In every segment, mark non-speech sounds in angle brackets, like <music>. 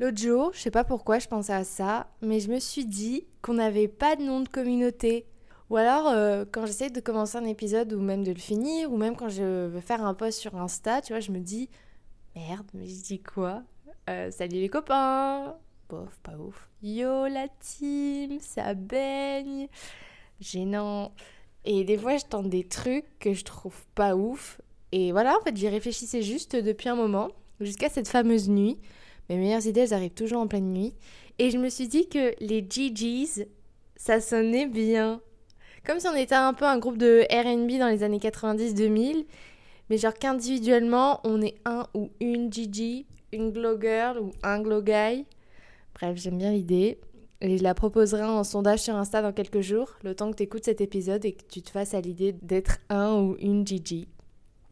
L'autre jour, je sais pas pourquoi je pensais à ça, mais je me suis dit qu'on n'avait pas de nom de communauté. Ou alors, euh, quand j'essaie de commencer un épisode ou même de le finir, ou même quand je veux faire un post sur Insta, tu vois, je me dis merde, mais je dis quoi? Euh, Salut les copains Bof, pas ouf. Yo la team, ça baigne Gênant. Et des fois, je tente des trucs que je trouve pas ouf. Et voilà, en fait, j'y réfléchissais juste depuis un moment, jusqu'à cette fameuse nuit. Mes meilleures idées, elles arrivent toujours en pleine nuit. Et je me suis dit que les GGs, ça sonnait bien. Comme si on était un peu un groupe de RB dans les années 90-2000. Mais genre qu'individuellement, on est un ou une GG, une glow girl ou un glow guy. Bref, j'aime bien l'idée. Et je la proposerai en sondage sur Insta dans quelques jours, le temps que tu écoutes cet épisode et que tu te fasses à l'idée d'être un ou une GG.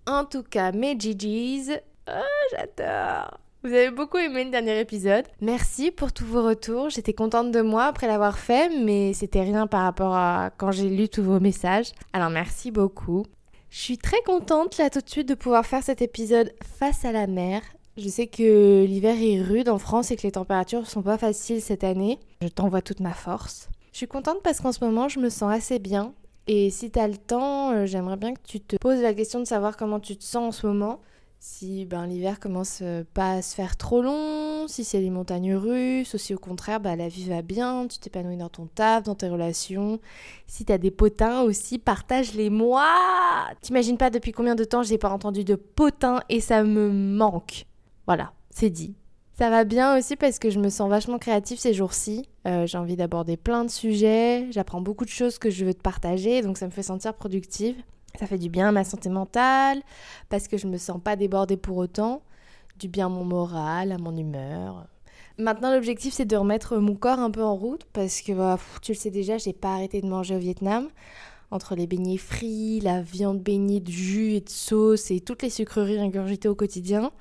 En tout cas, mes GGs, oh, j'adore vous avez beaucoup aimé le dernier épisode. Merci pour tous vos retours. J'étais contente de moi après l'avoir fait, mais c'était rien par rapport à quand j'ai lu tous vos messages. Alors merci beaucoup. Je suis très contente là tout de suite de pouvoir faire cet épisode face à la mer. Je sais que l'hiver est rude en France et que les températures sont pas faciles cette année. Je t'envoie toute ma force. Je suis contente parce qu'en ce moment je me sens assez bien. Et si t'as le temps, euh, j'aimerais bien que tu te poses la question de savoir comment tu te sens en ce moment si ben, l'hiver commence euh, pas à se faire trop long, si c'est les montagnes russes, aussi au contraire, bah, la vie va bien, tu t'épanouis dans ton taf, dans tes relations. Si t'as des potins aussi, partage-les moi T'imagines pas depuis combien de temps j'ai pas entendu de potins et ça me manque. Voilà, c'est dit. Ça va bien aussi parce que je me sens vachement créative ces jours-ci. Euh, j'ai envie d'aborder plein de sujets, j'apprends beaucoup de choses que je veux te partager, donc ça me fait sentir productive. Ça fait du bien à ma santé mentale, parce que je me sens pas débordée pour autant, du bien à mon moral, à mon humeur. Maintenant, l'objectif, c'est de remettre mon corps un peu en route, parce que bah, tu le sais déjà, j'ai pas arrêté de manger au Vietnam. Entre les beignets frits, la viande baignée de jus et de sauce et toutes les sucreries ingurgitées au quotidien,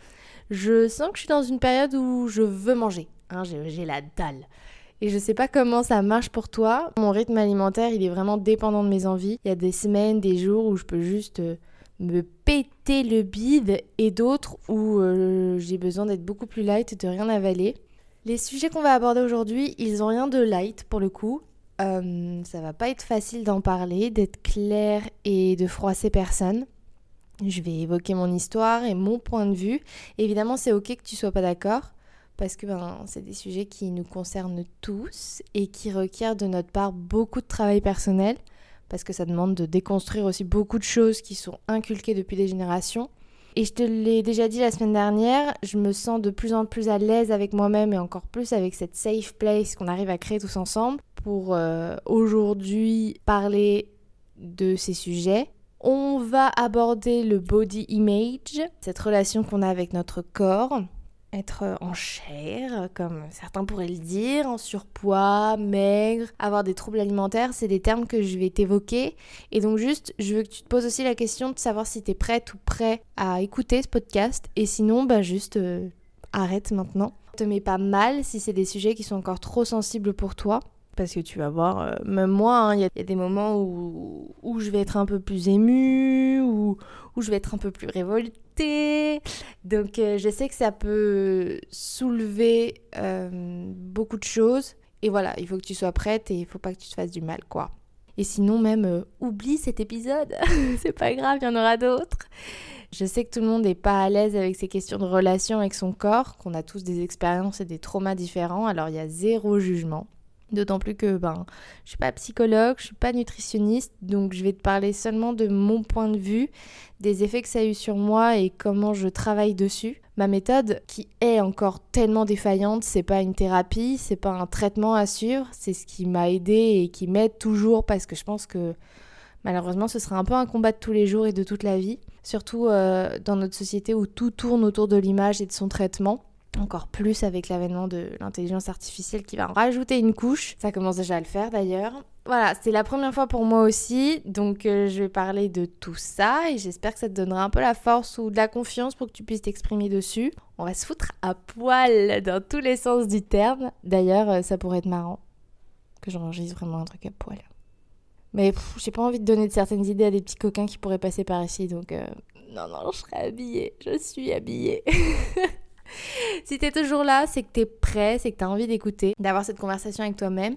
je sens que je suis dans une période où je veux manger. Hein, j'ai la dalle. Et je sais pas comment ça marche pour toi. Mon rythme alimentaire, il est vraiment dépendant de mes envies. Il y a des semaines, des jours où je peux juste euh, me péter le bide et d'autres où euh, j'ai besoin d'être beaucoup plus light et de rien avaler. Les sujets qu'on va aborder aujourd'hui, ils ont rien de light pour le coup. Euh, ça va pas être facile d'en parler, d'être clair et de froisser personne. Je vais évoquer mon histoire et mon point de vue. Évidemment, c'est ok que tu sois pas d'accord parce que ben, c'est des sujets qui nous concernent tous et qui requièrent de notre part beaucoup de travail personnel, parce que ça demande de déconstruire aussi beaucoup de choses qui sont inculquées depuis des générations. Et je te l'ai déjà dit la semaine dernière, je me sens de plus en plus à l'aise avec moi-même et encore plus avec cette safe place qu'on arrive à créer tous ensemble pour euh, aujourd'hui parler de ces sujets. On va aborder le body image, cette relation qu'on a avec notre corps, être en chair, comme certains pourraient le dire, en surpoids, maigre, avoir des troubles alimentaires, c'est des termes que je vais t'évoquer. Et donc juste, je veux que tu te poses aussi la question de savoir si tu es prête ou prêt à écouter ce podcast. Et sinon, bah juste euh, arrête maintenant. Te mets pas mal si c'est des sujets qui sont encore trop sensibles pour toi. Parce que tu vas voir, euh, même moi, hein, il y, a des moments où, où, je vais être un peu plus émue, ou où, je vais être un peu plus révoltée donc euh, je sais que ça peut soulever euh, beaucoup de choses. Et voilà, il faut que tu sois prête et il faut pas que tu te fasses du mal, quoi. Et sinon, même, oublie cet épisode. <laughs> c'est pas grave, il y en aura d'autres. Je sais que tout le monde n'est pas à l'aise avec ces questions de relation avec son corps, qu'on a tous des expériences et des traumas différents, alors il y a zéro jugement. D'autant plus que ben, je suis pas psychologue, je suis pas nutritionniste, donc je vais te parler seulement de mon point de vue, des effets que ça a eu sur moi et comment je travaille dessus. Ma méthode, qui est encore tellement défaillante, c'est pas une thérapie, c'est pas un traitement à suivre, c'est ce qui m'a aidé et qui m'aide toujours parce que je pense que malheureusement ce sera un peu un combat de tous les jours et de toute la vie, surtout euh, dans notre société où tout tourne autour de l'image et de son traitement encore plus avec l'avènement de l'intelligence artificielle qui va en rajouter une couche. Ça commence déjà à le faire d'ailleurs. Voilà, c'est la première fois pour moi aussi, donc euh, je vais parler de tout ça et j'espère que ça te donnera un peu la force ou de la confiance pour que tu puisses t'exprimer dessus. On va se foutre à poil dans tous les sens du terme. D'ailleurs, euh, ça pourrait être marrant que j'enregistre vraiment un truc à poil. Mais j'ai pas envie de donner de certaines idées à des petits coquins qui pourraient passer par ici, donc euh, non, non, je serai habillée, je suis habillée. <laughs> <laughs> si t'es toujours là, c'est que t'es prêt, c'est que t'as envie d'écouter, d'avoir cette conversation avec toi-même.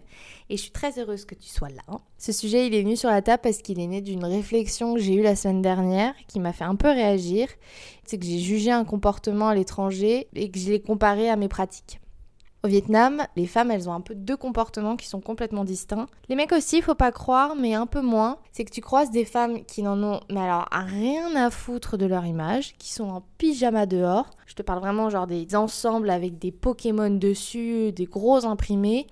Et je suis très heureuse que tu sois là. Ce sujet, il est venu sur la table parce qu'il est né d'une réflexion que j'ai eue la semaine dernière qui m'a fait un peu réagir. C'est que j'ai jugé un comportement à l'étranger et que je l'ai comparé à mes pratiques. Au Vietnam, les femmes, elles ont un peu deux comportements qui sont complètement distincts. Les mecs aussi, faut pas croire, mais un peu moins. C'est que tu croises des femmes qui n'en ont, mais alors, rien à foutre de leur image, qui sont en pyjama dehors. Je te parle vraiment genre des ensembles avec des Pokémon dessus, des gros imprimés,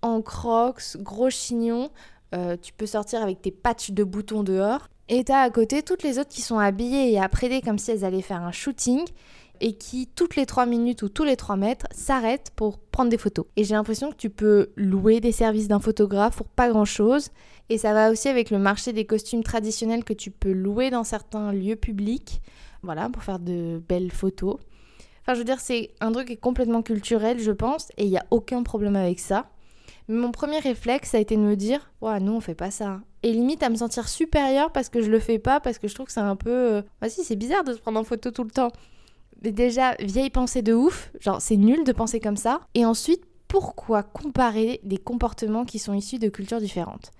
en crocs, gros chignons. Euh, tu peux sortir avec tes patchs de boutons dehors. Et t'as à côté toutes les autres qui sont habillées et apprédées comme si elles allaient faire un shooting et qui, toutes les 3 minutes ou tous les 3 mètres, s'arrêtent pour prendre des photos. Et j'ai l'impression que tu peux louer des services d'un photographe pour pas grand chose. Et ça va aussi avec le marché des costumes traditionnels que tu peux louer dans certains lieux publics, voilà, pour faire de belles photos. Enfin, je veux dire, c'est un truc qui est complètement culturel, je pense, et il n'y a aucun problème avec ça. Mais mon premier réflexe, a été de me dire, ouais, nous, on fait pas ça. Et limite à me sentir supérieure parce que je le fais pas, parce que je trouve que c'est un peu. Euh... Bah, c'est bizarre de se prendre en photo tout le temps déjà, vieille pensée de ouf, genre c'est nul de penser comme ça. Et ensuite, pourquoi comparer des comportements qui sont issus de cultures différentes?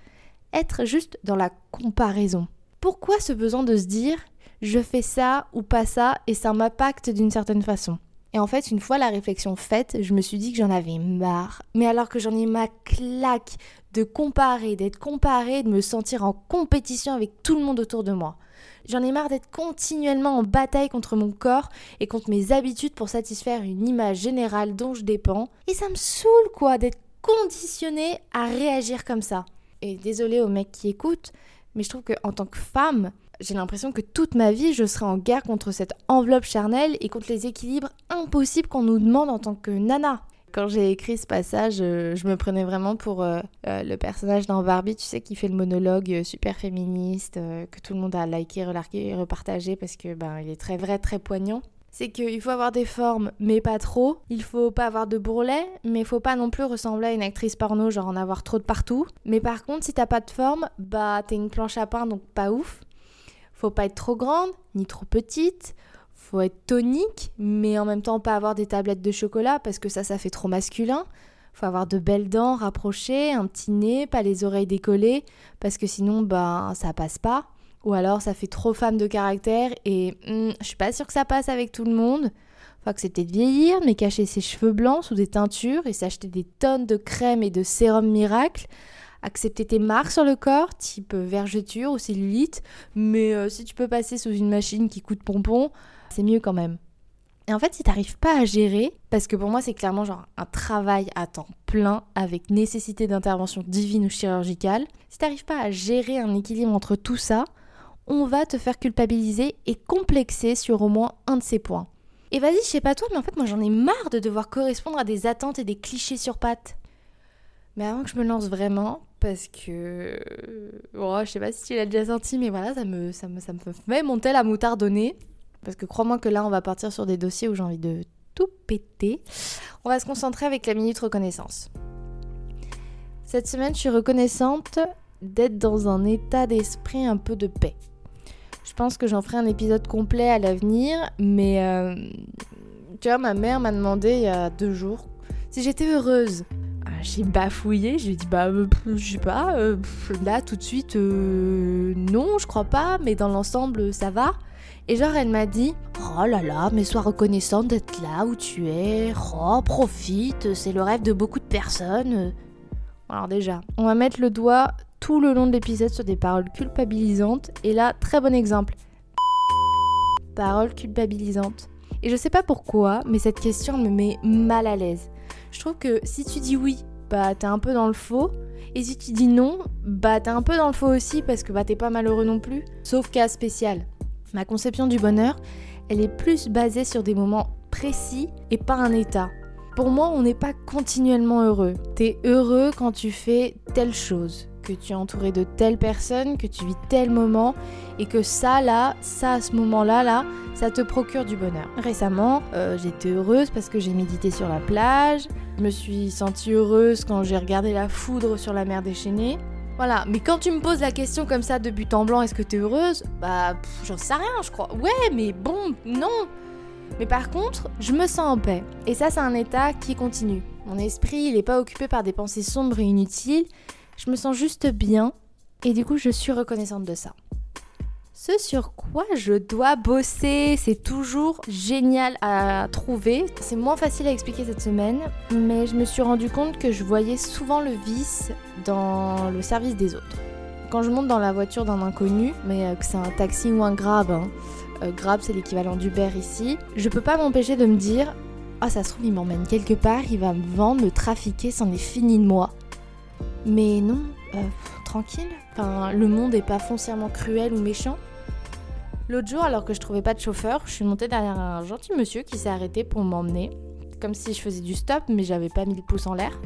Être juste dans la comparaison. Pourquoi ce besoin de se dire je fais ça ou pas ça et ça m'impacte d'une certaine façon? Et en fait, une fois la réflexion faite, je me suis dit que j'en avais marre. Mais alors que j'en ai ma claque de comparer, d'être comparé, de me sentir en compétition avec tout le monde autour de moi. J'en ai marre d'être continuellement en bataille contre mon corps et contre mes habitudes pour satisfaire une image générale dont je dépends. Et ça me saoule quoi d'être conditionné à réagir comme ça. Et désolé aux mecs qui écoutent, mais je trouve qu'en tant que femme, j'ai l'impression que toute ma vie, je serai en guerre contre cette enveloppe charnelle et contre les équilibres impossibles qu'on nous demande en tant que nana quand j'ai écrit ce passage, euh, je me prenais vraiment pour euh, euh, le personnage dans Barbie, tu sais, qui fait le monologue super féministe, que tout le monde a liké, relargué repartagé parce que ben il est très vrai, très poignant. C'est qu'il faut avoir des formes, mais pas trop. Il faut pas avoir de bourrelet, mais faut pas non plus ressembler à une actrice porno, genre en avoir trop de partout. Mais par contre, si t'as pas de forme, bah t'es une planche à pain, donc pas ouf. Faut pas être trop grande, ni trop petite faut être tonique, mais en même temps pas avoir des tablettes de chocolat parce que ça, ça fait trop masculin. Faut avoir de belles dents rapprochées, un petit nez, pas les oreilles décollées, parce que sinon, ben, ça passe pas. Ou alors, ça fait trop femme de caractère et hmm, je suis pas sûre que ça passe avec tout le monde. Faut accepter de vieillir, mais cacher ses cheveux blancs sous des teintures et s'acheter des tonnes de crème et de sérum miracle accepter tes marques sur le corps, type vergeture ou cellulite, mais euh, si tu peux passer sous une machine qui coûte pompon, c'est mieux quand même. Et en fait, si t'arrives pas à gérer, parce que pour moi c'est clairement genre un travail à temps plein avec nécessité d'intervention divine ou chirurgicale, si t'arrives pas à gérer un équilibre entre tout ça, on va te faire culpabiliser et complexer sur au moins un de ces points. Et vas-y, je sais pas toi, mais en fait moi j'en ai marre de devoir correspondre à des attentes et des clichés sur pattes. Mais avant que je me lance vraiment, parce que. Oh, je sais pas si tu l'as déjà senti, mais voilà, ça me, ça me, ça me fait monter la nez. Parce que crois-moi que là, on va partir sur des dossiers où j'ai envie de tout péter. On va se concentrer avec la minute reconnaissance. Cette semaine, je suis reconnaissante d'être dans un état d'esprit un peu de paix. Je pense que j'en ferai un épisode complet à l'avenir, mais euh, tu vois, ma mère m'a demandé il y a deux jours si j'étais heureuse. Ah, j'ai bafouillé, je lui ai dit bah euh, je sais pas, euh, là tout de suite non, je crois pas, mais dans l'ensemble ça va. Et genre, elle m'a dit Oh là là, mais sois reconnaissante d'être là où tu es. Oh, profite, c'est le rêve de beaucoup de personnes. Alors, déjà, on va mettre le doigt tout le long de l'épisode sur des paroles culpabilisantes. Et là, très bon exemple. <laughs> Paroles culpabilisantes. Et je sais pas pourquoi, mais cette question me met mal à l'aise. Je trouve que si tu dis oui, bah t'es un peu dans le faux. Et si tu dis non, bah t'es un peu dans le faux aussi parce que bah t'es pas malheureux non plus. Sauf cas spécial. Ma conception du bonheur, elle est plus basée sur des moments précis et pas un état. Pour moi, on n'est pas continuellement heureux. T'es heureux quand tu fais telle chose, que tu es entouré de telle personne, que tu vis tel moment, et que ça là, ça à ce moment-là, là, ça te procure du bonheur. Récemment, euh, j'étais heureuse parce que j'ai médité sur la plage, je me suis sentie heureuse quand j'ai regardé la foudre sur la mer déchaînée. Voilà, mais quand tu me poses la question comme ça de but en blanc, est-ce que t'es heureuse? Bah, j'en sais rien, je crois. Ouais, mais bon, non. Mais par contre, je me sens en paix. Et ça, c'est un état qui continue. Mon esprit, il n'est pas occupé par des pensées sombres et inutiles. Je me sens juste bien. Et du coup, je suis reconnaissante de ça. Ce sur quoi je dois bosser, c'est toujours génial à trouver. C'est moins facile à expliquer cette semaine, mais je me suis rendu compte que je voyais souvent le vice dans le service des autres. Quand je monte dans la voiture d'un inconnu, mais euh, que c'est un taxi ou un grab, hein, euh, grab c'est l'équivalent d'Uber ici, je peux pas m'empêcher de me dire Ah, ça se trouve, il m'emmène quelque part, il va me vendre, me trafiquer, c'en est fini de moi. Mais non, euh, Enfin, le monde est pas foncièrement cruel ou méchant. L'autre jour, alors que je trouvais pas de chauffeur, je suis montée derrière un gentil monsieur qui s'est arrêté pour m'emmener. Comme si je faisais du stop, mais j'avais pas mis le pouce en l'air.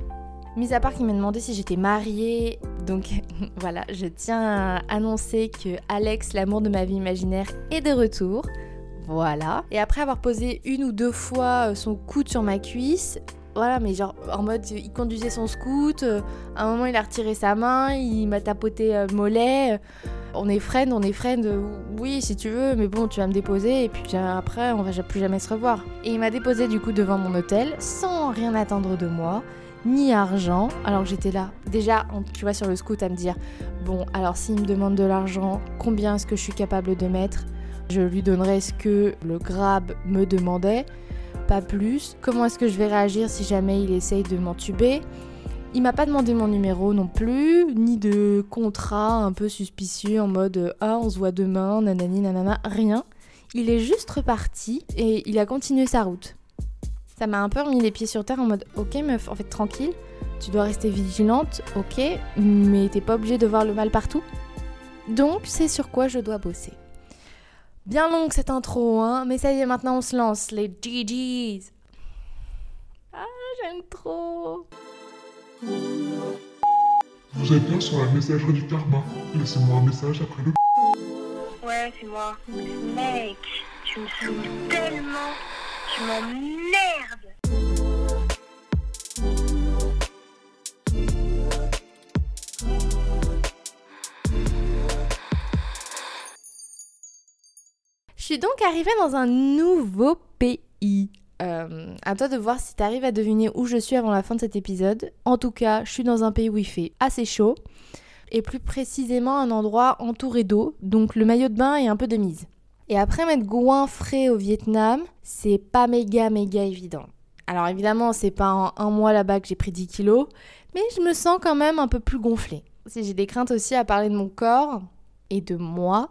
Mis à part qu'il m'a demandé si j'étais mariée, donc <laughs> voilà, je tiens à annoncer que Alex, l'amour de ma vie imaginaire, est de retour. Voilà. Et après avoir posé une ou deux fois euh, son coude sur ma cuisse, voilà, mais genre en mode il conduisait son scoot, euh, à un moment il a retiré sa main, il m'a tapoté le mollet. On est friend, on est friend, euh, oui si tu veux, mais bon tu vas me déposer et puis après on va plus jamais se revoir. Et il m'a déposé du coup devant mon hôtel sans rien attendre de moi ni argent, alors j'étais là, déjà, tu vois, sur le scoot à me dire, bon, alors s'il me demande de l'argent, combien est-ce que je suis capable de mettre? Je lui donnerai ce que le grab me demandait, pas plus. Comment est-ce que je vais réagir si jamais il essaye de m'entuber? Il m'a pas demandé mon numéro non plus, ni de contrat un peu suspicieux en mode ah on se voit demain, nanani nanana, rien. Il est juste reparti et il a continué sa route. Ça m'a un peu remis les pieds sur terre en mode ok meuf, en fait tranquille, tu dois rester vigilante, ok, mais t'es pas obligé de voir le mal partout. Donc c'est sur quoi je dois bosser. Bien longue cette intro, hein, mais ça y est, maintenant on se lance, les GG's. Ah, j'aime trop. Vous êtes bien sur la messagerie du karma. Laissez-moi un message après le. Ouais, c'est moi. Mec, tu me saoules tellement. Tu m'emmerdes. Suis donc arrivée dans un nouveau pays. Euh, à toi de voir si tu arrives à deviner où je suis avant la fin de cet épisode. En tout cas, je suis dans un pays où il fait assez chaud. Et plus précisément un endroit entouré d'eau, donc le maillot de bain est un peu de mise. Et après m'être goinfré au Vietnam, c'est pas méga méga évident. Alors évidemment, c'est pas en un mois là-bas que j'ai pris 10 kilos, mais je me sens quand même un peu plus gonflée. J'ai des craintes aussi à parler de mon corps et de moi,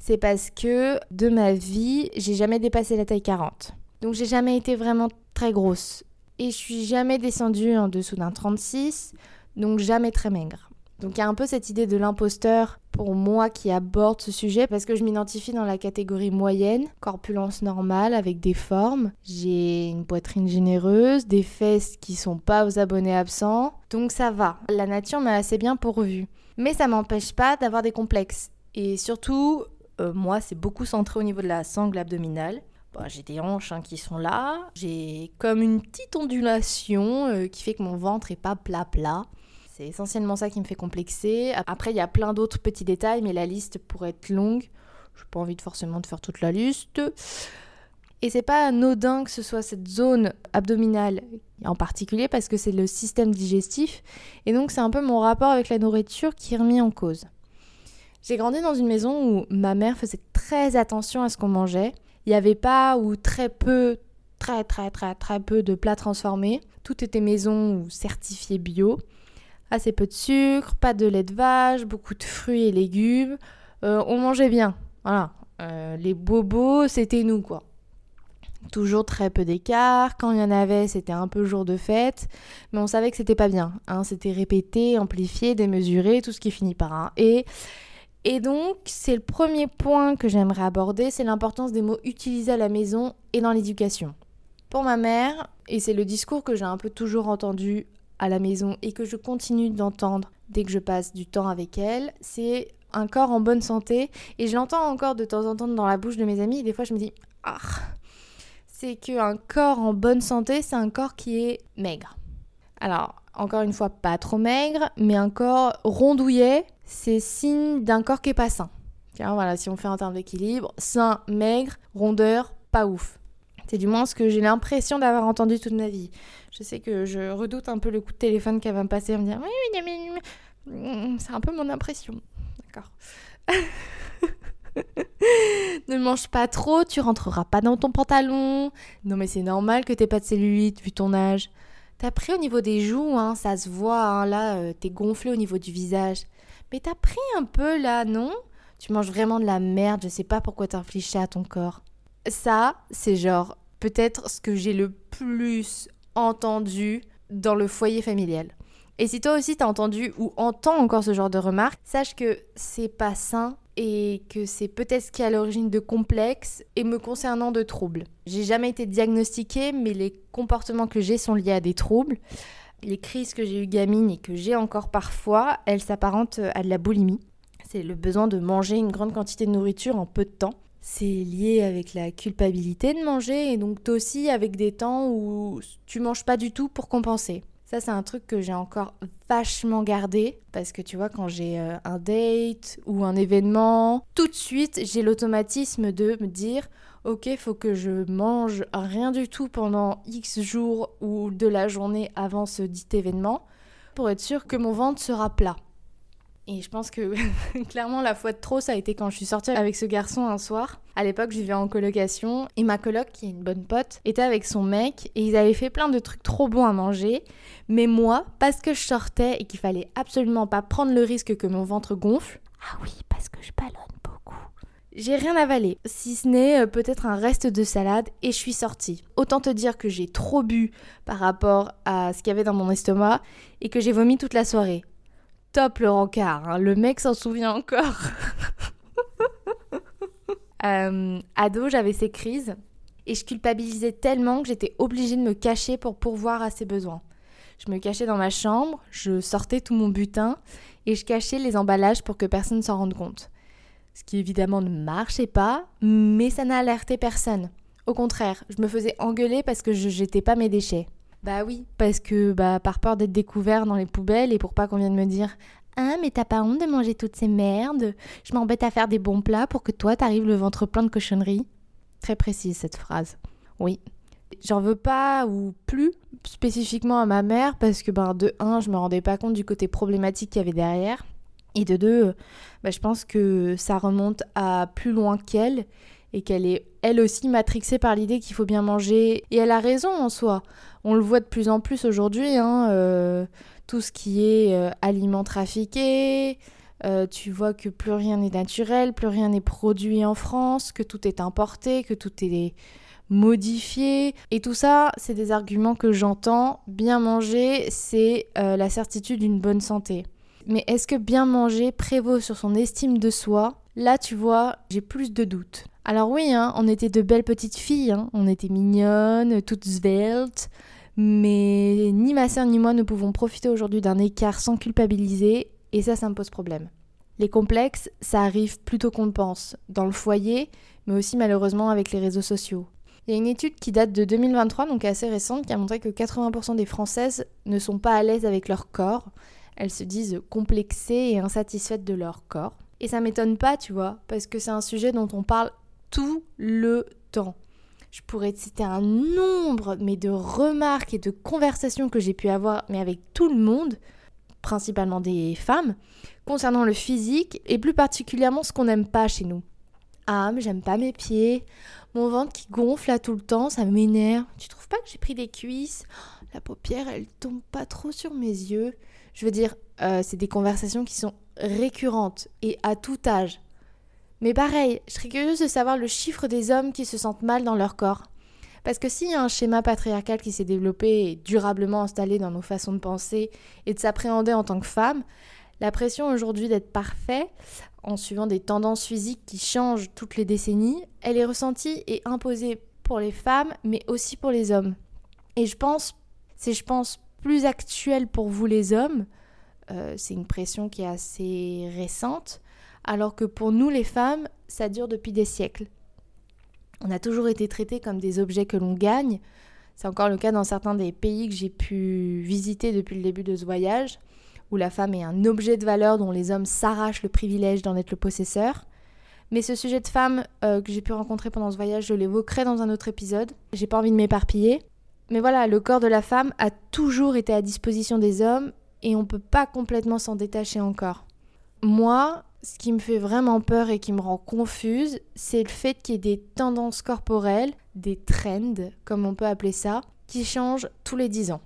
c'est parce que de ma vie, j'ai jamais dépassé la taille 40. Donc j'ai jamais été vraiment très grosse. Et je suis jamais descendue en dessous d'un 36, donc jamais très maigre. Donc il y a un peu cette idée de l'imposteur pour moi qui aborde ce sujet parce que je m'identifie dans la catégorie moyenne, corpulence normale avec des formes. J'ai une poitrine généreuse, des fesses qui sont pas aux abonnés absents, donc ça va. La nature m'a assez bien pourvue. Mais ça m'empêche pas d'avoir des complexes. Et surtout, euh, moi, c'est beaucoup centré au niveau de la sangle abdominale. Bah, j'ai des hanches hein, qui sont là. J'ai comme une petite ondulation euh, qui fait que mon ventre est pas plat plat. C'est essentiellement ça qui me fait complexer. Après, il y a plein d'autres petits détails, mais la liste pourrait être longue. Je n'ai pas envie forcément de faire toute la liste. Et c'est pas anodin que ce soit cette zone abdominale en particulier parce que c'est le système digestif et donc c'est un peu mon rapport avec la nourriture qui est remis en cause. J'ai grandi dans une maison où ma mère faisait très attention à ce qu'on mangeait il n'y avait pas ou très peu, très très très très peu de plats transformés. Tout était maison ou certifié bio. Assez peu de sucre, pas de lait de vache, beaucoup de fruits et légumes. Euh, on mangeait bien. Voilà. Euh, les bobos, c'était nous, quoi. Toujours très peu d'écart. Quand il y en avait, c'était un peu jour de fête. Mais on savait que c'était pas bien. Hein. C'était répété, amplifié, démesuré, tout ce qui finit par un et. Et donc, c'est le premier point que j'aimerais aborder, c'est l'importance des mots utilisés à la maison et dans l'éducation. Pour ma mère, et c'est le discours que j'ai un peu toujours entendu à la maison et que je continue d'entendre dès que je passe du temps avec elle, c'est un corps en bonne santé. Et je l'entends encore de temps en temps dans la bouche de mes amis. Des fois, je me dis, ah, c'est qu'un corps en bonne santé, c'est un corps qui est maigre. Alors, encore une fois, pas trop maigre, mais un corps rondouillet, c'est signe d'un corps qui est pas sain. Tiens, voilà, si on fait un terme d'équilibre, sain, maigre, rondeur, pas ouf. C'est du moins ce que j'ai l'impression d'avoir entendu toute ma vie. Je sais que je redoute un peu le coup de téléphone qu'elle va me passer et me dire Oui, oui, mais- mais- c'est un peu mon impression. D'accord. <laughs> ne mange pas trop, tu rentreras pas dans ton pantalon. Non, mais c'est normal que t'aies pas de cellulite vu ton âge. T'as pris au niveau des joues, hein, ça se voit, hein, là, euh, t'es gonflé au niveau du visage. Mais t'as pris un peu là, non? Tu manges vraiment de la merde, je sais pas pourquoi t'infliges à ton corps. Ça, c'est genre peut-être ce que j'ai le plus entendu dans le foyer familial. Et si toi aussi t'as entendu ou entends encore ce genre de remarques, sache que c'est pas sain et que c'est peut-être ce qui est à l'origine de complexes et me concernant de troubles. J'ai jamais été diagnostiquée, mais les comportements que j'ai sont liés à des troubles. Les crises que j'ai eues gamine et que j'ai encore parfois, elles s'apparentent à de la boulimie. C'est le besoin de manger une grande quantité de nourriture en peu de temps. C'est lié avec la culpabilité de manger et donc aussi avec des temps où tu manges pas du tout pour compenser. Ça, c'est un truc que j'ai encore vachement gardé parce que tu vois, quand j'ai euh, un date ou un événement, tout de suite, j'ai l'automatisme de me dire Ok, faut que je mange rien du tout pendant X jours ou de la journée avant ce dit événement pour être sûr que mon ventre sera plat. Et je pense que <laughs> clairement la fois de trop ça a été quand je suis sortie avec ce garçon un soir. À l'époque je vivais en colocation et ma coloc qui est une bonne pote était avec son mec et ils avaient fait plein de trucs trop bons à manger. Mais moi, parce que je sortais et qu'il fallait absolument pas prendre le risque que mon ventre gonfle, ah oui parce que je ballonne. J'ai rien avalé, si ce n'est euh, peut-être un reste de salade et je suis sortie. Autant te dire que j'ai trop bu par rapport à ce qu'il y avait dans mon estomac et que j'ai vomi toute la soirée top le rencard. hein. Le mec s'en souvient encore. <laughs> Euh, ado, j'avais ces crises et je culpabilisais tellement que j'étais obligée de me cacher pour pourvoir à ses besoins. Je me cachais dans ma chambre, je sortais tout mon butin et je cachais les emballages pour que personne ne s'en rende compte. Ce qui évidemment ne marchait pas, mais ça n'a alerté personne. Au contraire, je me faisais engueuler parce que je jetais pas mes déchets. Bah oui, parce que bah par peur d'être découvert dans les poubelles et pour pas qu'on vienne me dire Ah mais t'as pas honte de manger toutes ces merdes? Je m'embête à faire des bons plats pour que toi t'arrives le ventre plein de cochonneries. Très précise cette phrase. Oui. J'en veux pas ou plus spécifiquement à ma mère parce que ben de un je me rendais pas compte du côté problématique qu'il y avait derrière et de deux bah, je pense que ça remonte à plus loin qu'elle et qu'elle est elle aussi matrixée par l'idée qu'il faut bien manger. Et elle a raison en soi. On le voit de plus en plus aujourd'hui, hein, euh, tout ce qui est euh, aliments trafiqués. euh, tu vois que plus rien n'est naturel, plus rien n'est produit en France, que tout est importé, que tout est modifié. Et tout ça, c'est des arguments que j'entends. Bien manger, c'est la certitude d'une bonne santé. Mais est-ce que bien manger prévaut sur son estime de soi? Là, tu vois, j'ai plus de doutes. Alors oui, hein, on était de belles petites filles, hein. on était mignonnes, toutes sveltes, mais ni ma sœur ni moi ne pouvons profiter aujourd'hui d'un écart sans culpabiliser, et ça, ça me pose problème. Les complexes, ça arrive plutôt qu'on le pense, dans le foyer, mais aussi malheureusement avec les réseaux sociaux. Il y a une étude qui date de 2023, donc assez récente, qui a montré que 80% des Françaises ne sont pas à l'aise avec leur corps. Elles se disent complexées et insatisfaites de leur corps. Et ça m'étonne pas, tu vois, parce que c'est un sujet dont on parle tout le temps. Je pourrais te citer un nombre mais de remarques et de conversations que j'ai pu avoir mais avec tout le monde, principalement des femmes, concernant le physique et plus particulièrement ce qu'on n'aime pas chez nous. Ah, mais j'aime pas mes pieds, mon ventre qui gonfle là tout le temps, ça m'énerve. Tu trouves pas que j'ai pris des cuisses? La paupière, elle tombe pas trop sur mes yeux. Je veux dire, euh, c'est des conversations qui sont récurrentes et à tout âge. Mais pareil, je serais curieuse de savoir le chiffre des hommes qui se sentent mal dans leur corps. Parce que s'il y a un schéma patriarcal qui s'est développé et durablement installé dans nos façons de penser et de s'appréhender en tant que femme, la pression aujourd'hui d'être parfait, en suivant des tendances physiques qui changent toutes les décennies, elle est ressentie et imposée pour les femmes, mais aussi pour les hommes. Et je pense, c'est je pense plus actuel pour vous les hommes, euh, c'est une pression qui est assez récente, alors que pour nous les femmes, ça dure depuis des siècles. On a toujours été traités comme des objets que l'on gagne. C'est encore le cas dans certains des pays que j'ai pu visiter depuis le début de ce voyage, où la femme est un objet de valeur dont les hommes s'arrachent le privilège d'en être le possesseur. Mais ce sujet de femme euh, que j'ai pu rencontrer pendant ce voyage, je l'évoquerai dans un autre épisode. J'ai pas envie de m'éparpiller. Mais voilà, le corps de la femme a toujours été à disposition des hommes et on peut pas complètement s'en détacher encore. Moi, ce qui me fait vraiment peur et qui me rend confuse, c'est le fait qu'il y ait des tendances corporelles, des trends, comme on peut appeler ça, qui changent tous les 10 ans.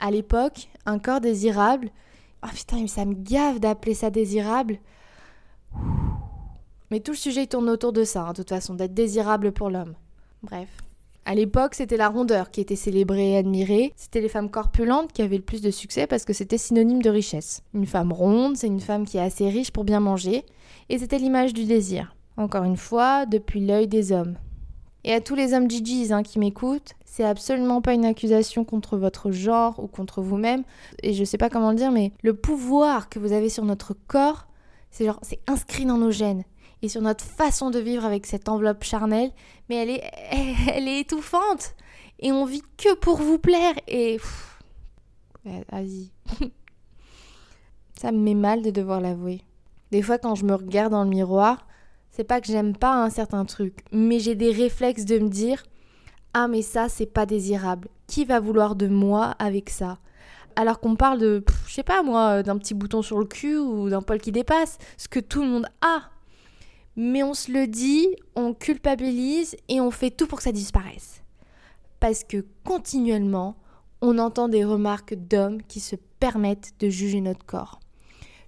À l'époque, un corps désirable, oh putain, ça me gave d'appeler ça désirable. Mais tout le sujet tourne autour de ça, hein, de toute façon, d'être désirable pour l'homme. Bref. À l'époque, c'était la rondeur qui était célébrée et admirée. C'était les femmes corpulentes qui avaient le plus de succès parce que c'était synonyme de richesse. Une femme ronde, c'est une femme qui est assez riche pour bien manger. Et c'était l'image du désir. Encore une fois, depuis l'œil des hommes. Et à tous les hommes GGs hein, qui m'écoutent, c'est absolument pas une accusation contre votre genre ou contre vous-même. Et je sais pas comment le dire, mais le pouvoir que vous avez sur notre corps, c'est c'est inscrit dans nos gènes et sur notre façon de vivre avec cette enveloppe charnelle, mais elle est, <laughs> elle est étouffante. Et on vit que pour vous plaire. Et. Vas-y. <laughs> Ça me met mal de devoir l'avouer. Des fois, quand je me regarde dans le miroir, c'est pas que j'aime pas un certain truc, mais j'ai des réflexes de me dire Ah, mais ça, c'est pas désirable. Qui va vouloir de moi avec ça? Alors qu'on parle de, je sais pas moi, d'un petit bouton sur le cul ou d'un poil qui dépasse, ce que tout le monde a mais on se le dit, on culpabilise et on fait tout pour que ça disparaisse. Parce que continuellement, on entend des remarques d'hommes qui se permettent de juger notre corps.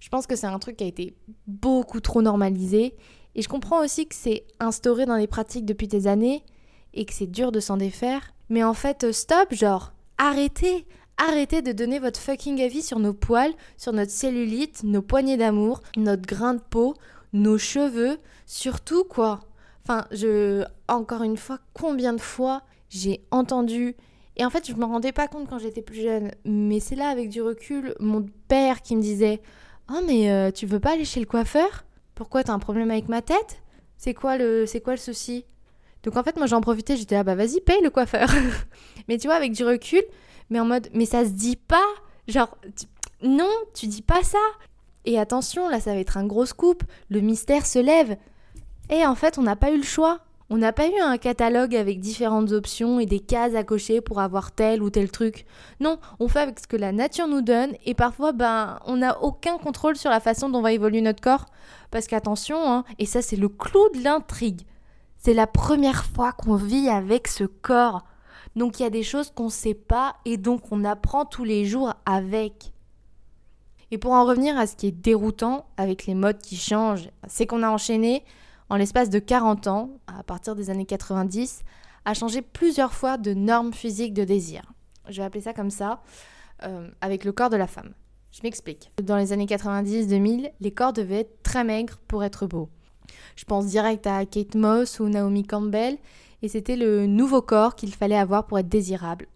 Je pense que c'est un truc qui a été beaucoup trop normalisé et je comprends aussi que c'est instauré dans les pratiques depuis des années et que c'est dur de s'en défaire. Mais en fait, stop, genre, arrêtez, arrêtez de donner votre fucking avis sur nos poils, sur notre cellulite, nos poignées d'amour, notre grain de peau nos cheveux, surtout quoi. Enfin, je encore une fois, combien de fois j'ai entendu et en fait, je me rendais pas compte quand j'étais plus jeune, mais c'est là avec du recul mon père qui me disait "Oh mais euh, tu veux pas aller chez le coiffeur? Pourquoi t'as un problème avec ma tête? C'est quoi le c'est quoi le souci? Donc en fait, moi j'en profitais, j'étais là bah vas-y, paye le coiffeur." <laughs> mais tu vois avec du recul, mais en mode mais ça se dit pas Genre, non, tu dis pas ça. Et attention, là ça va être un gros scoop, le mystère se lève. Et en fait, on n'a pas eu le choix. On n'a pas eu un catalogue avec différentes options et des cases à cocher pour avoir tel ou tel truc. Non, on fait avec ce que la nature nous donne et parfois, ben, on n'a aucun contrôle sur la façon dont va évoluer notre corps. Parce qu'attention, hein, et ça c'est le clou de l'intrigue, c'est la première fois qu'on vit avec ce corps. Donc il y a des choses qu'on ne sait pas et donc on apprend tous les jours avec. Et pour en revenir à ce qui est déroutant avec les modes qui changent, c'est qu'on a enchaîné, en l'espace de 40 ans, à partir des années 90, à changer plusieurs fois de normes physiques de désir. Je vais appeler ça comme ça, euh, avec le corps de la femme. Je m'explique. Dans les années 90-2000, les corps devaient être très maigres pour être beaux. Je pense direct à Kate Moss ou Naomi Campbell, et c'était le nouveau corps qu'il fallait avoir pour être désirable.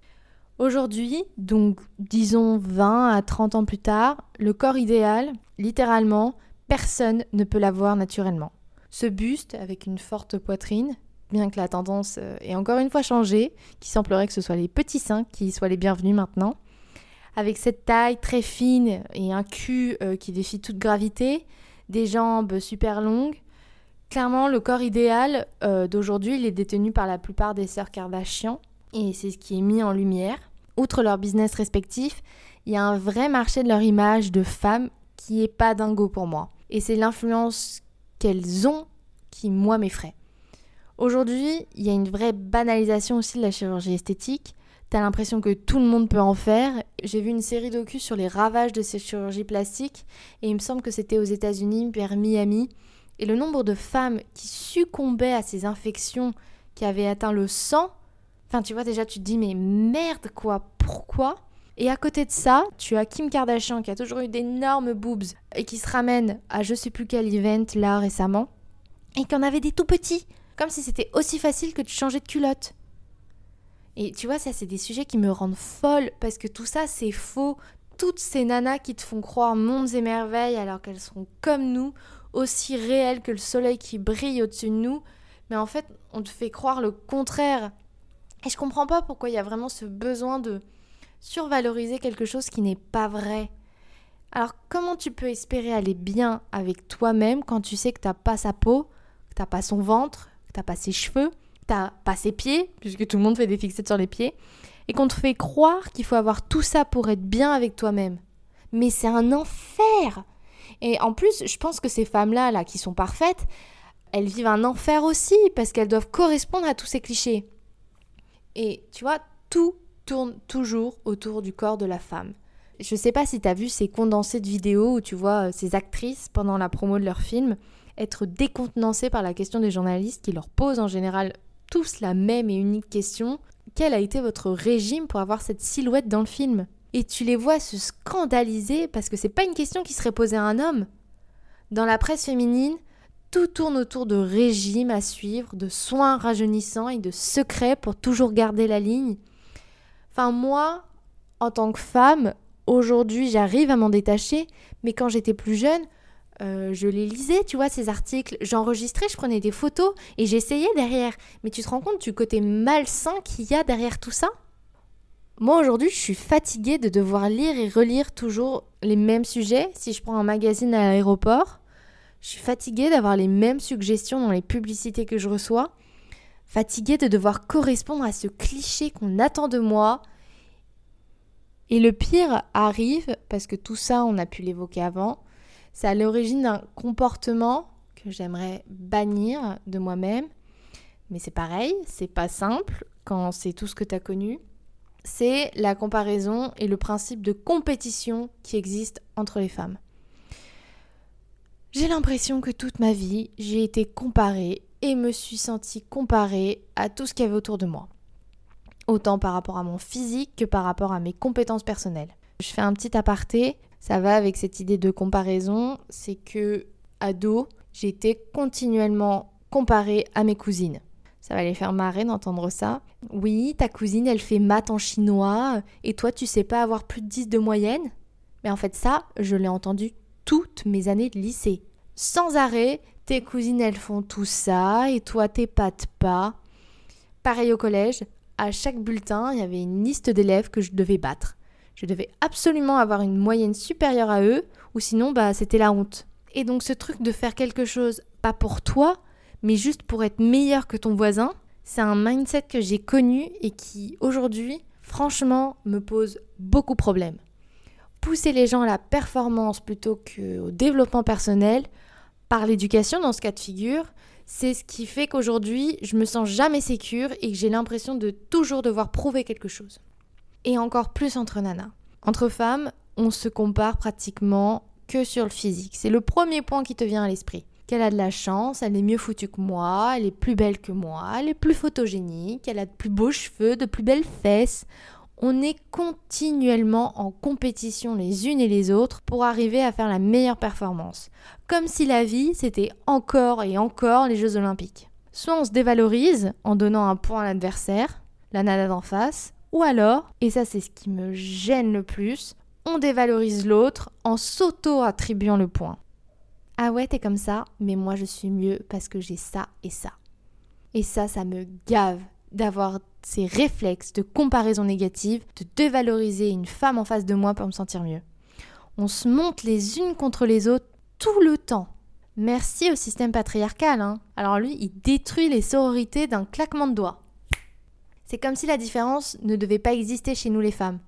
Aujourd'hui, donc disons 20 à 30 ans plus tard, le corps idéal, littéralement, personne ne peut l'avoir naturellement. Ce buste, avec une forte poitrine, bien que la tendance euh, ait encore une fois changé, qui semblerait que ce soit les petits seins qui soient les bienvenus maintenant, avec cette taille très fine et un cul euh, qui défie toute gravité, des jambes super longues, clairement le corps idéal euh, d'aujourd'hui, il est détenu par la plupart des sœurs Kardashian, et c'est ce qui est mis en lumière. Outre leur business respectif, il y a un vrai marché de leur image de femme qui est pas dingo pour moi. Et c'est l'influence qu'elles ont qui, moi, m'effraie. Aujourd'hui, il y a une vraie banalisation aussi de la chirurgie esthétique. T'as l'impression que tout le monde peut en faire. J'ai vu une série docu sur les ravages de ces chirurgies plastiques et il me semble que c'était aux États-Unis, vers Miami. Et le nombre de femmes qui succombaient à ces infections qui avaient atteint le sang Enfin, tu vois, déjà, tu te dis, mais merde, quoi, pourquoi? Et à côté de ça, tu as Kim Kardashian qui a toujours eu d'énormes boobs et qui se ramène à je sais plus quel event là récemment et qui en avait des tout petits, comme si c'était aussi facile que de changer de culotte. Et tu vois, ça, c'est des sujets qui me rendent folle parce que tout ça, c'est faux. Toutes ces nanas qui te font croire mondes et merveilles alors qu'elles sont comme nous, aussi réelles que le soleil qui brille au-dessus de nous. Mais en fait, on te fait croire le contraire. Et je comprends pas pourquoi il y a vraiment ce besoin de survaloriser quelque chose qui n'est pas vrai. Alors comment tu peux espérer aller bien avec toi-même quand tu sais que t'as pas sa peau, que t'as pas son ventre, que t'as pas ses cheveux, que t'as pas ses pieds, puisque tout le monde fait des fixettes sur les pieds, et qu'on te fait croire qu'il faut avoir tout ça pour être bien avec toi-même. Mais c'est un enfer Et en plus, je pense que ces femmes-là, là, qui sont parfaites, elles vivent un enfer aussi, parce qu'elles doivent correspondre à tous ces clichés. Et tu vois, tout tourne toujours autour du corps de la femme. Je sais pas si tu as vu ces condensés de vidéos où tu vois euh, ces actrices pendant la promo de leur film être décontenancées par la question des journalistes qui leur posent en général tous la même et unique question quel a été votre régime pour avoir cette silhouette dans le film? Et tu les vois se scandaliser parce que c'est pas une question qui serait posée à un homme. Dans la presse féminine, tout tourne autour de régimes à suivre, de soins rajeunissants et de secrets pour toujours garder la ligne. Enfin, moi, en tant que femme, aujourd'hui, j'arrive à m'en détacher, mais quand j'étais plus jeune, euh, je les lisais, tu vois, ces articles. J'enregistrais, je prenais des photos et j'essayais derrière. Mais tu te rends compte du côté malsain qu'il y a derrière tout ça? Moi, aujourd'hui, je suis fatiguée de devoir lire et relire toujours les mêmes sujets. Si je prends un magazine à l'aéroport, je suis fatiguée d'avoir les mêmes suggestions dans les publicités que je reçois. Fatiguée de devoir correspondre à ce cliché qu'on attend de moi. Et le pire arrive, parce que tout ça, on a pu l'évoquer avant, c'est à l'origine d'un comportement que j'aimerais bannir de moi-même. Mais c'est pareil, c'est pas simple quand c'est tout ce que tu as connu. C'est la comparaison et le principe de compétition qui existe entre les femmes. J'ai l'impression que toute ma vie, j'ai été comparée et me suis sentie comparée à tout ce qu'il y avait autour de moi. Autant par rapport à mon physique que par rapport à mes compétences personnelles. Je fais un petit aparté, ça va avec cette idée de comparaison, c'est que ado, j'ai été continuellement comparée à mes cousines. Ça va les faire marrer d'entendre ça. Oui, ta cousine, elle fait maths en chinois, et toi, tu sais pas avoir plus de 10 de moyenne? Mais en fait, ça, je l'ai entendu toutes mes années de lycée. Sans arrêt, tes cousines elles font tout ça et toi t'es pas pas. Pareil au collège, à chaque bulletin, il y avait une liste d'élèves que je devais battre. Je devais absolument avoir une moyenne supérieure à eux ou sinon bah c'était la honte. Et donc ce truc de faire quelque chose pas pour toi, mais juste pour être meilleur que ton voisin, c'est un mindset que j'ai connu et qui aujourd'hui, franchement, me pose beaucoup de problèmes pousser les gens à la performance plutôt qu'au développement personnel, par l'éducation dans ce cas de figure, c'est ce qui fait qu'aujourd'hui, je me sens jamais sécure et que j'ai l'impression de toujours devoir prouver quelque chose. Et encore plus entre nanas. Entre femmes, on se compare pratiquement que sur le physique. C'est le premier point qui te vient à l'esprit. Qu'elle a de la chance, elle est mieux foutue que moi, elle est plus belle que moi, elle est plus photogénique, elle a de plus beaux cheveux, de plus belles fesses on est continuellement en compétition les unes et les autres pour arriver à faire la meilleure performance. Comme si la vie, c'était encore et encore les Jeux olympiques. Soit on se dévalorise en donnant un point à l'adversaire, la nana d'en face, ou alors, et ça c'est ce qui me gêne le plus, on dévalorise l'autre en s'auto-attribuant le point. Ah ouais, t'es comme ça, mais moi je suis mieux parce que j'ai ça et ça. Et ça, ça me gave d'avoir ces réflexes de comparaison négative, de dévaloriser une femme en face de moi pour me sentir mieux. On se monte les unes contre les autres tout le temps. Merci au système patriarcal. Hein. Alors lui, il détruit les sororités d'un claquement de doigts. C'est comme si la différence ne devait pas exister chez nous les femmes.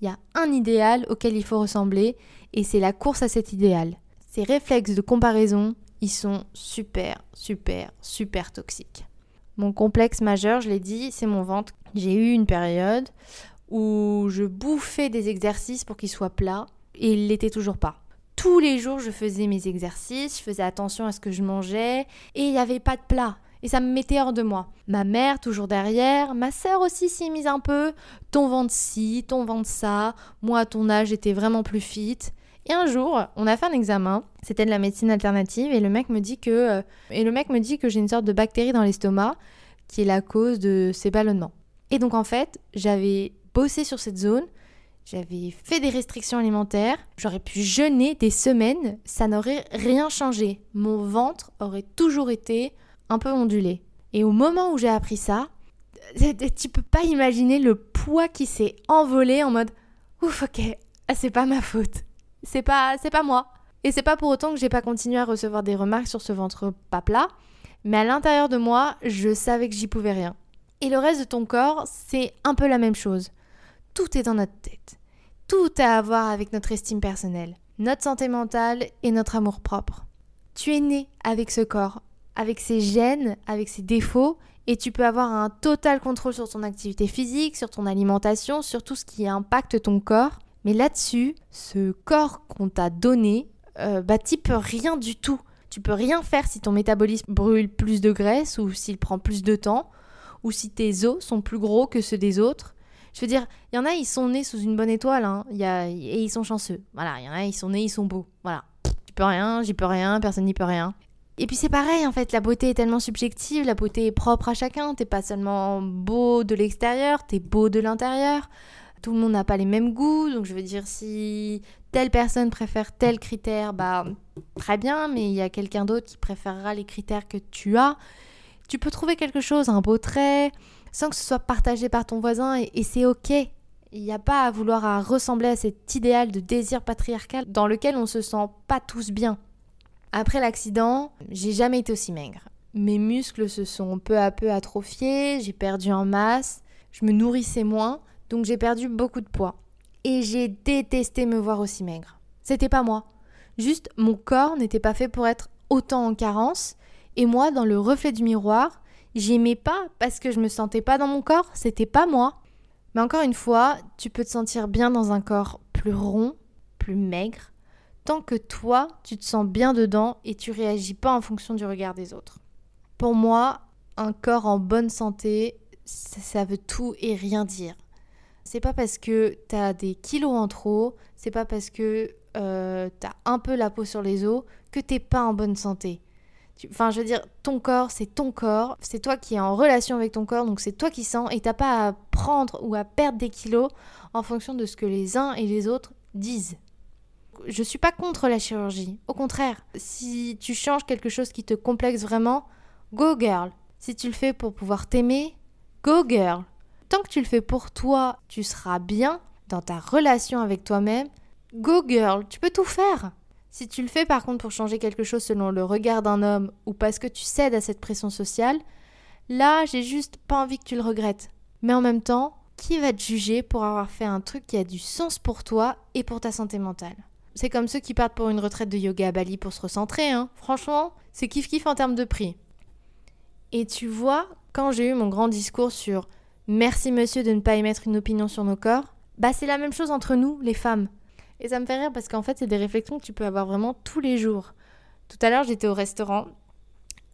Il y a un idéal auquel il faut ressembler et c'est la course à cet idéal. Ces réflexes de comparaison, ils sont super, super, super toxiques. Mon complexe majeur, je l'ai dit, c'est mon ventre. J'ai eu une période où je bouffais des exercices pour qu'ils soient plats et il l'était toujours pas. Tous les jours, je faisais mes exercices, je faisais attention à ce que je mangeais et il n'y avait pas de plat. Et ça me mettait hors de moi. Ma mère, toujours derrière, ma sœur aussi s'y mise un peu. Ton ventre ci, ton ventre ça. Moi, à ton âge, j'étais vraiment plus fit. Et un jour, on a fait un examen, c'était de la médecine alternative, et le mec me dit que, euh, et le mec me dit que j'ai une sorte de bactérie dans l'estomac qui est la cause de ces ballonnements. Et donc en fait, j'avais bossé sur cette zone, j'avais fait des restrictions alimentaires, j'aurais pu jeûner des semaines, ça n'aurait rien changé. Mon ventre aurait toujours été un peu ondulé. Et au moment où j'ai appris ça, tu peux pas imaginer le poids qui s'est envolé en mode ouf, ok, ah, c'est pas ma faute c'est pas c'est pas moi. Et c'est pas pour autant que j'ai pas continué à recevoir des remarques sur ce ventre pas plat, Mais à l'intérieur de moi, je savais que j'y pouvais rien. Et le reste de ton corps, c'est un peu la même chose. Tout est dans notre tête. Tout a à voir avec notre estime personnelle, notre santé mentale et notre amour propre. Tu es né avec ce corps, avec ses gènes, avec ses défauts, et tu peux avoir un total contrôle sur ton activité physique, sur ton alimentation, sur tout ce qui impacte ton corps. Mais là-dessus, ce corps qu'on t'a donné, euh, bah peux rien du tout. Tu peux rien faire si ton métabolisme brûle plus de graisse ou s'il prend plus de temps ou si tes os sont plus gros que ceux des autres. Je veux dire, il y en a, ils sont nés sous une bonne étoile hein, y et ils sont chanceux. Voilà, il y en a, ils sont nés, ils sont beaux. Voilà. Tu peux rien, j'y peux rien, personne n'y peut rien. Et puis c'est pareil en fait, la beauté est tellement subjective, la beauté est propre à chacun. T'es pas seulement beau de l'extérieur, t'es beau de l'intérieur. Tout le monde n'a pas les mêmes goûts, donc je veux dire si telle personne préfère tel critère, bah très bien, mais il y a quelqu'un d'autre qui préférera les critères que tu as. Tu peux trouver quelque chose, un beau trait, sans que ce soit partagé par ton voisin, et, c'est ok. Il n'y a pas à vouloir ressembler à cet idéal de désir patriarcal dans lequel on se sent pas tous bien. Après l'accident, j'ai jamais été aussi maigre. Mes muscles se sont peu à peu atrophiés, j'ai perdu en masse, je me nourrissais moins, donc j'ai perdu beaucoup de poids. Et j'ai détesté me voir aussi maigre. C'était pas moi. Juste mon corps n'était pas fait pour être autant en carence, et moi, dans le reflet du miroir, j'aimais pas parce que je me sentais pas dans mon corps, c'était pas moi. Mais encore une fois, tu peux te sentir bien dans un corps plus rond, plus maigre, tant que toi, tu te sens bien dedans et tu réagis pas en fonction du regard des autres. Pour moi, un corps en bonne santé, ça, veut tout et rien dire. C'est pas parce que tu as des kilos en trop, c'est pas parce que euh, tu as un peu la peau sur les os que t'es pas en bonne santé. Enfin, je veux dire, ton corps, c'est ton corps, c'est toi qui es en relation avec ton corps, donc c'est toi qui sens, et t'as pas à prendre ou à perdre des kilos en fonction de ce que les uns et les autres disent je suis pas contre la chirurgie. Au contraire, si tu changes quelque chose qui te complexe vraiment, go girl. Si tu le fais pour pouvoir t'aimer, go girl. Tant que tu le fais pour toi, tu seras bien dans ta relation avec toi-même. Go girl, tu peux tout faire. Si tu le fais par contre pour changer quelque chose selon le regard d'un homme ou parce que tu cèdes à cette pression sociale, là j'ai juste pas envie que tu le regrettes. Mais en même temps, qui va te juger pour avoir fait un truc qui a du sens pour toi et pour ta santé mentale? C'est comme ceux qui partent pour une retraite de yoga à Bali pour se recentrer. Hein. Franchement, c'est kiff-kiff en termes de prix. Et tu vois, quand j'ai eu mon grand discours sur merci monsieur de ne pas émettre une opinion sur nos corps, bah c'est la même chose entre nous, les femmes. Et ça me fait rire parce qu'en fait, c'est des réflexions que tu peux avoir vraiment tous les jours. Tout à l'heure, j'étais au restaurant.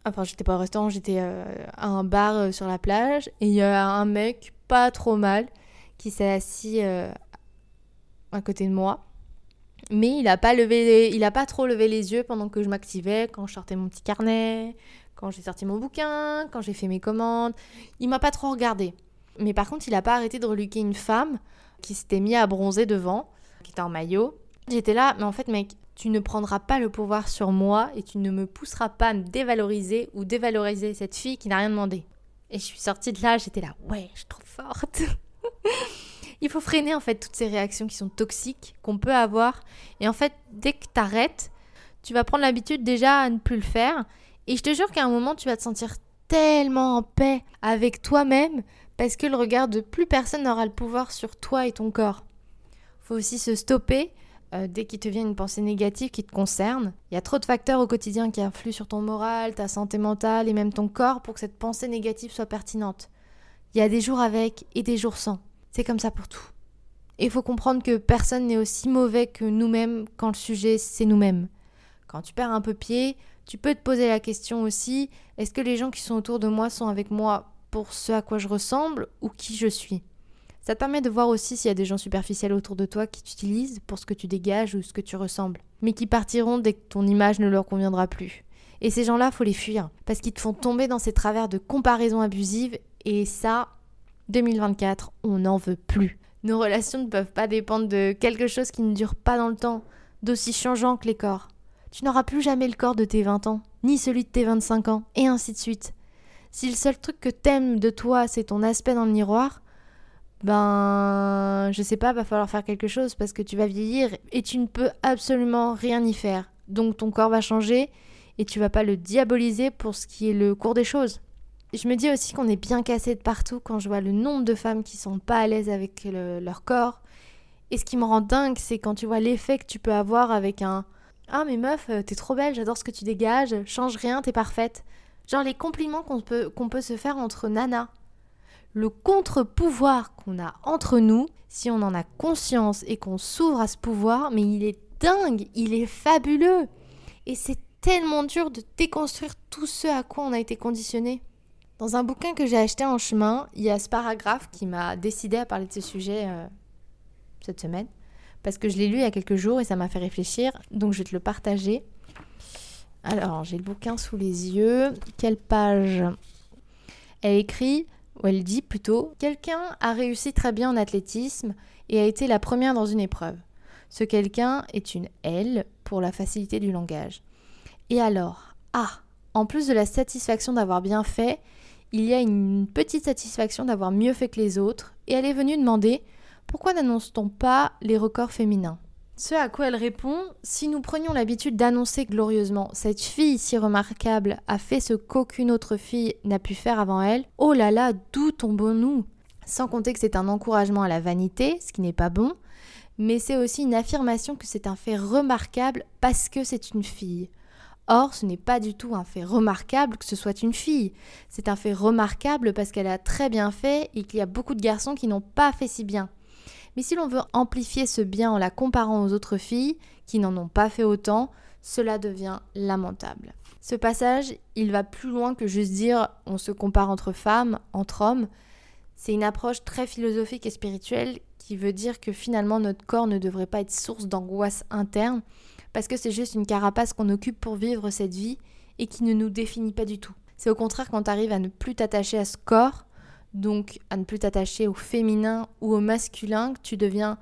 Enfin, j'étais pas au restaurant, j'étais euh, à un bar euh, sur la plage. Et il y a un mec, pas trop mal, qui s'est assis euh, à côté de moi mais il a pas pas trop levé les yeux pendant que je m'activais, quand je sortais mon petit carnet, quand j'ai sorti mon bouquin, quand j'ai fait mes commandes. Il m'a pas trop regardé. Mais par contre, il a pas arrêté de reluquer une femme qui s'était mise à bronzer devant, qui était en maillot. J'étais là, mais en fait, mec, tu ne prendras pas le pouvoir sur moi et tu ne me pousseras pas à me dévaloriser ou dévaloriser cette fille qui n'a rien demandé. Et je suis sortie de là, j'étais là, ouais, je suis trop forte. <laughs> il faut freiner en fait toutes ces réactions qui sont toxiques qu'on peut avoir. Et en fait, dès que tu arrêtes, tu vas prendre l'habitude déjà à ne plus le faire. Et je te jure qu'à un moment, tu vas te sentir tellement en paix avec toi-même parce que le regard de plus personne n'aura le pouvoir sur toi et ton corps. Faut aussi se stopper euh, dès qu'il te vient une pensée négative qui te concerne. Il y a trop de facteurs au quotidien qui influent sur ton moral, ta santé mentale et même ton corps pour que cette pensée négative soit pertinente. Il y a des jours avec et des jours sans. C'est comme ça pour tout. Et il faut comprendre que personne n'est aussi mauvais que nous-mêmes quand le sujet c'est nous-mêmes. Quand tu perds un peu pied, tu peux te poser la question aussi est-ce que les gens qui sont autour de moi sont avec moi pour ce à quoi je ressemble ou qui je suis Ça te permet de voir aussi s'il y a des gens superficiels autour de toi qui t'utilisent pour ce que tu dégages ou ce que tu ressembles, mais qui partiront dès que ton image ne leur conviendra plus. Et ces gens-là, faut les fuir parce qu'ils te font tomber dans ces travers de comparaison abusive et ça, 2024, on n'en veut plus. Nos relations ne peuvent pas dépendre de quelque chose qui ne dure pas dans le temps, d'aussi changeant que les corps. Tu n'auras plus jamais le corps de tes 20 ans, ni celui de tes 25 ans, et ainsi de suite. Si le seul truc que t'aimes de toi, c'est ton aspect dans le miroir, ben, je sais pas, va falloir faire quelque chose parce que tu vas vieillir et tu ne peux absolument rien y faire. Donc ton corps va changer et tu vas pas le diaboliser pour ce qui est le cours des choses. Je me dis aussi qu'on est bien cassé de partout quand je vois le nombre de femmes qui sont pas à l'aise avec leur corps. Et ce qui me rend dingue, c'est quand tu vois l'effet que tu peux avoir avec un Ah, mais meuf, euh, t'es trop belle, j'adore ce que tu dégages, change rien, t'es parfaite. Genre les compliments qu'on peut, peut se faire entre nanas. Le contre-pouvoir qu'on a entre nous, si on en a conscience et qu'on s'ouvre à ce pouvoir, mais il est dingue, il est fabuleux. Et c'est tellement dur de déconstruire tout ce à quoi on a été conditionné. Dans un bouquin que j'ai acheté en chemin, il y a ce paragraphe qui m'a décidé à parler de ce sujet euh, cette semaine. Parce que je l'ai lu il y a quelques jours et ça m'a fait réfléchir. Donc je vais te le partager. Alors, j'ai le bouquin sous les yeux. Quelle page Elle écrit, ou elle dit plutôt, Quelqu'un a réussi très bien en athlétisme et a été la première dans une épreuve. Ce quelqu'un est une elle pour la facilité du langage. Et alors, ah, en plus de la satisfaction d'avoir bien fait, il y a une petite satisfaction d'avoir mieux fait que les autres, et elle est venue demander pourquoi n'annonce-t-on pas les records féminins? Ce à quoi elle répond Si nous prenions l'habitude d'annoncer glorieusement cette fille si remarquable a fait ce qu'aucune autre fille n'a pu faire avant elle, oh là là, d'où tombons-nous? Sans compter que c'est un encouragement à la vanité, ce qui n'est pas bon, mais c'est aussi une affirmation que c'est un fait remarquable parce que c'est une fille. Or, ce n'est pas du tout un fait remarquable que ce soit une fille. C'est un fait remarquable parce qu'elle a très bien fait et qu'il y a beaucoup de garçons qui n'ont pas fait si bien. Mais si l'on veut amplifier ce bien en la comparant aux autres filles qui n'en ont pas fait autant, cela devient lamentable. Ce passage, il va plus loin que juste dire on se compare entre femmes, entre hommes. C'est une approche très philosophique et spirituelle qui veut dire que finalement notre corps ne devrait pas être source d'angoisse interne, parce que c'est juste une carapace qu'on occupe pour vivre cette vie et qui ne nous définit pas du tout. C'est au contraire quand tu arrives à ne plus t'attacher à ce corps, donc à ne plus t'attacher au féminin ou au masculin, que tu deviens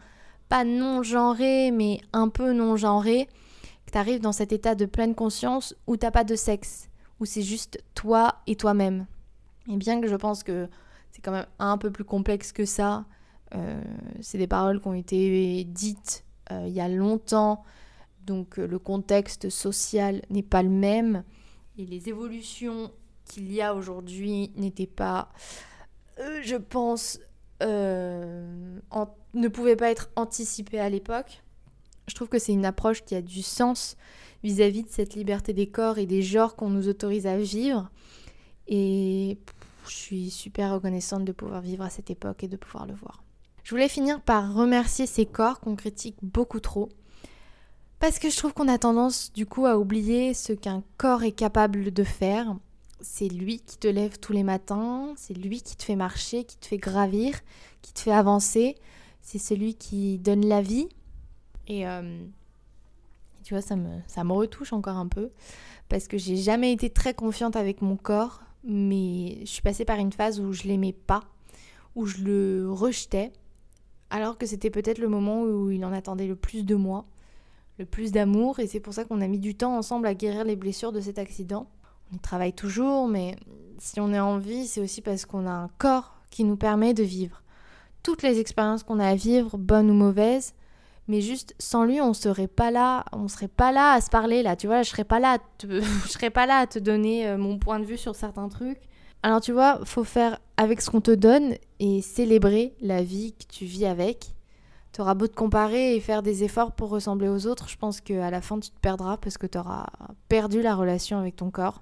pas non-genré, mais un peu non-genré, que tu arrives dans cet état de pleine conscience où t'as pas de sexe, où c'est juste toi et toi-même. Et bien que je pense que c'est quand même un peu plus complexe que ça, euh, c'est des paroles qui ont été dites euh, il y a longtemps, donc euh, le contexte social n'est pas le même, et les évolutions qu'il y a aujourd'hui n'étaient pas je pense, euh, ne pouvait pas être anticipé à l'époque. Je trouve que c'est une approche qui a du sens vis-à-vis de cette liberté des corps et des genres qu'on nous autorise à vivre. Et je suis super reconnaissante de pouvoir vivre à cette époque et de pouvoir le voir. Je voulais finir par remercier ces corps qu'on critique beaucoup trop. Parce que je trouve qu'on a tendance du coup à oublier ce qu'un corps est capable de faire c'est lui qui te lève tous les matins, c'est lui qui te fait marcher, qui te fait gravir, qui te fait avancer, c'est celui qui donne la vie. Et euh, tu vois, ça me, ça me retouche encore un peu, parce que j'ai jamais été très confiante avec mon corps, mais je suis passée par une phase où je l'aimais pas, où je le rejetais, alors que c'était peut-être le moment où il en attendait le plus de moi, le plus d'amour, et c'est pour ça qu'on a mis du temps ensemble à guérir les blessures de cet accident on travaille toujours, mais si on est en vie, c'est aussi parce qu'on a un corps qui nous permet de vivre toutes les expériences qu'on a à vivre, bonnes ou mauvaises. Mais juste sans lui, on serait pas là, on serait pas là à se parler là. Tu vois, je serais pas là, <laughs> je serais pas là à te donner euh, mon point de vue sur certains trucs. Alors tu vois, faut faire avec ce qu'on te donne et célébrer la vie que tu vis avec. Tu auras beau te comparer et faire des efforts pour ressembler aux autres, je pense qu'à la fin tu te perdras parce que tu auras perdu la relation avec ton corps.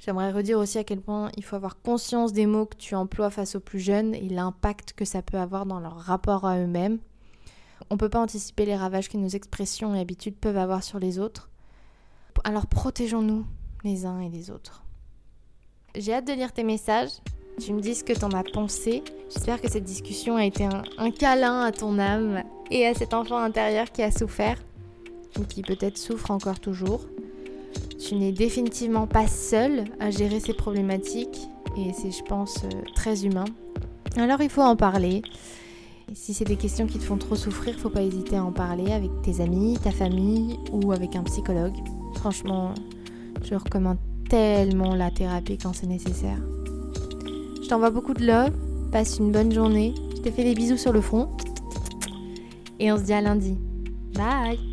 J'aimerais redire aussi à quel point il faut avoir conscience des mots que tu emploies face aux plus jeunes et l'impact que ça peut avoir dans leur rapport à eux-mêmes. On ne peut pas anticiper les ravages que nos expressions et habitudes peuvent avoir sur les autres. Alors protégeons-nous les uns et les autres. J'ai hâte de lire tes messages. Tu me dis ce que t'en as pensé. J'espère que cette discussion a été un, un, câlin à ton âme et à cet enfant intérieur qui a souffert ou qui peut-être souffre encore toujours. Tu n'es définitivement pas seule à gérer ces problématiques et c'est, je pense, euh, très humain. Alors il faut en parler. Si c'est des questions qui te font trop souffrir, faut pas hésiter à en parler avec tes amis, ta famille ou avec un psychologue. Franchement, je recommande tellement la thérapie quand c'est nécessaire. Je t'envoie beaucoup de love, passe une bonne journée. Je te fais des bisous sur le front et on se dit à lundi. Bye